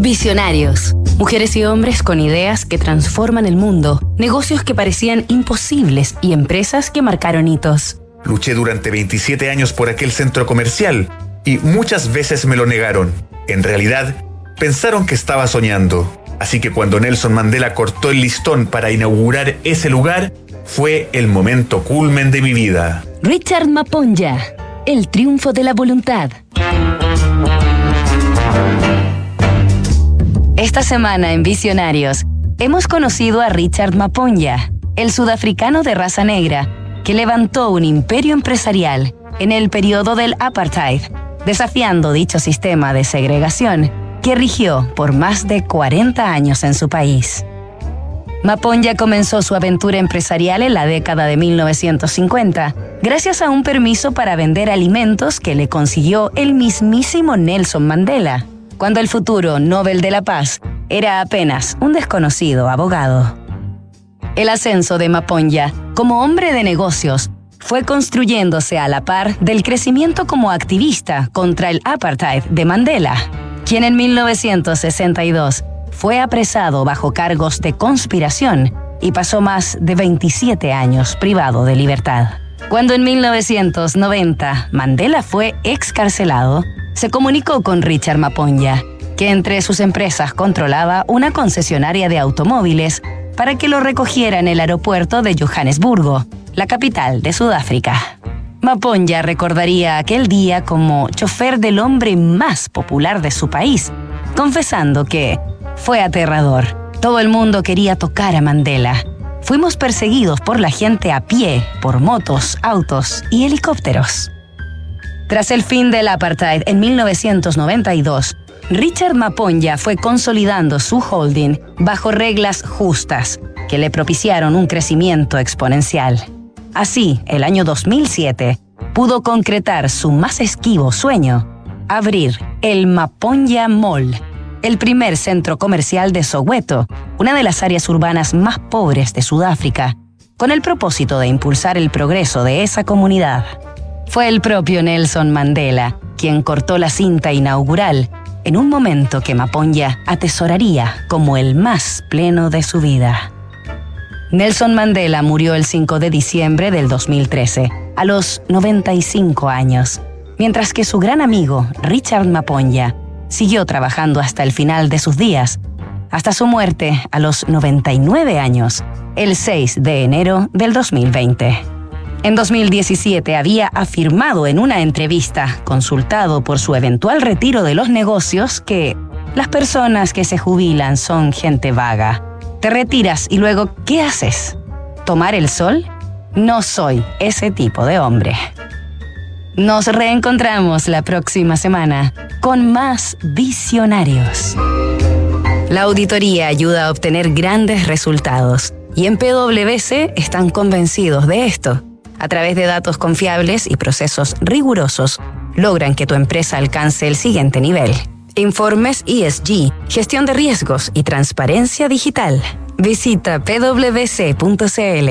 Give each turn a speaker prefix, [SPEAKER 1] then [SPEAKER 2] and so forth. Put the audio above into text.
[SPEAKER 1] Visionarios. Mujeres y hombres con ideas que transforman el mundo, negocios que parecían imposibles y empresas que marcaron hitos.
[SPEAKER 2] Luché durante 27 años por aquel centro comercial y muchas veces me lo negaron. En realidad, pensaron que estaba soñando. Así que cuando Nelson Mandela cortó el listón para inaugurar ese lugar, fue el momento culmen de mi vida.
[SPEAKER 1] Richard Maponja, el triunfo de la voluntad. Esta semana en Visionarios hemos conocido a Richard Maponja, el sudafricano de raza negra, que levantó un imperio empresarial en el periodo del apartheid, desafiando dicho sistema de segregación que rigió por más de 40 años en su país. Maponja comenzó su aventura empresarial en la década de 1950, gracias a un permiso para vender alimentos que le consiguió el mismísimo Nelson Mandela cuando el futuro Nobel de la Paz era apenas un desconocido abogado. El ascenso de Maponja como hombre de negocios fue construyéndose a la par del crecimiento como activista contra el apartheid de Mandela, quien en 1962 fue apresado bajo cargos de conspiración y pasó más de 27 años privado de libertad. Cuando en 1990 Mandela fue excarcelado, se comunicó con Richard Maponja, que entre sus empresas controlaba una concesionaria de automóviles para que lo recogiera en el aeropuerto de Johannesburgo, la capital de Sudáfrica. Maponja recordaría aquel día como chofer del hombre más popular de su país, confesando que fue aterrador. Todo el mundo quería tocar a Mandela. Fuimos perseguidos por la gente a pie, por motos, autos y helicópteros. Tras el fin del apartheid en 1992, Richard Maponja fue consolidando su holding bajo reglas justas que le propiciaron un crecimiento exponencial. Así, el año 2007, pudo concretar su más esquivo sueño, abrir el Maponja Mall, el primer centro comercial de Soweto, una de las áreas urbanas más pobres de Sudáfrica, con el propósito de impulsar el progreso de esa comunidad. Fue el propio Nelson Mandela quien cortó la cinta inaugural en un momento que Maponja atesoraría como el más pleno de su vida. Nelson Mandela murió el 5 de diciembre del 2013, a los 95 años, mientras que su gran amigo, Richard Maponja, siguió trabajando hasta el final de sus días, hasta su muerte a los 99 años, el 6 de enero del 2020. En 2017 había afirmado en una entrevista, consultado por su eventual retiro de los negocios, que las personas que se jubilan son gente vaga. Te retiras y luego, ¿qué haces? ¿Tomar el sol? No soy ese tipo de hombre. Nos reencontramos la próxima semana con más visionarios. La auditoría ayuda a obtener grandes resultados y en PwC están convencidos de esto a través de datos confiables y procesos rigurosos, logran que tu empresa alcance el siguiente nivel. Informes ESG, gestión de riesgos y transparencia digital. Visita pwc.cl.